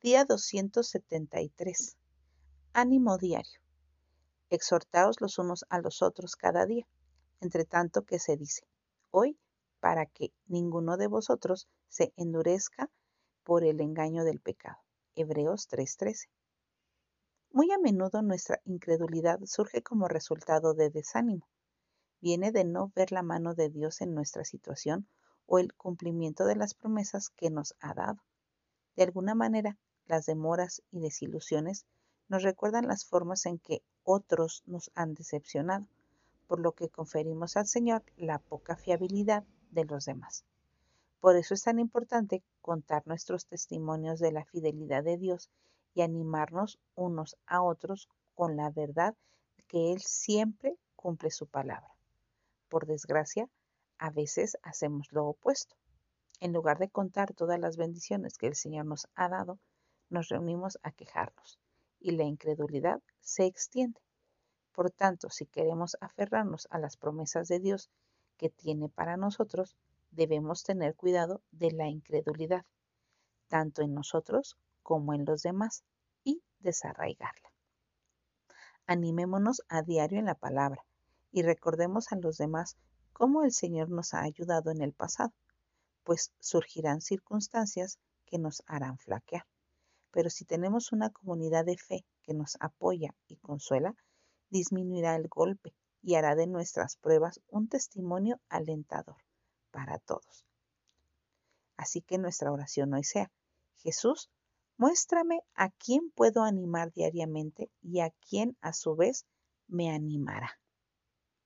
Día 273. Ánimo diario. Exhortaos los unos a los otros cada día, entre tanto que se dice, hoy, para que ninguno de vosotros se endurezca por el engaño del pecado. Hebreos 3:13. Muy a menudo nuestra incredulidad surge como resultado de desánimo. Viene de no ver la mano de Dios en nuestra situación o el cumplimiento de las promesas que nos ha dado. De alguna manera, las demoras y desilusiones nos recuerdan las formas en que otros nos han decepcionado, por lo que conferimos al Señor la poca fiabilidad de los demás. Por eso es tan importante contar nuestros testimonios de la fidelidad de Dios y animarnos unos a otros con la verdad que Él siempre cumple su palabra. Por desgracia, a veces hacemos lo opuesto. En lugar de contar todas las bendiciones que el Señor nos ha dado, nos reunimos a quejarnos y la incredulidad se extiende. Por tanto, si queremos aferrarnos a las promesas de Dios que tiene para nosotros, debemos tener cuidado de la incredulidad, tanto en nosotros como en los demás, y desarraigarla. Animémonos a diario en la palabra y recordemos a los demás cómo el Señor nos ha ayudado en el pasado, pues surgirán circunstancias que nos harán flaquear. Pero si tenemos una comunidad de fe que nos apoya y consuela, disminuirá el golpe y hará de nuestras pruebas un testimonio alentador para todos. Así que nuestra oración hoy sea, Jesús, muéstrame a quién puedo animar diariamente y a quién a su vez me animará.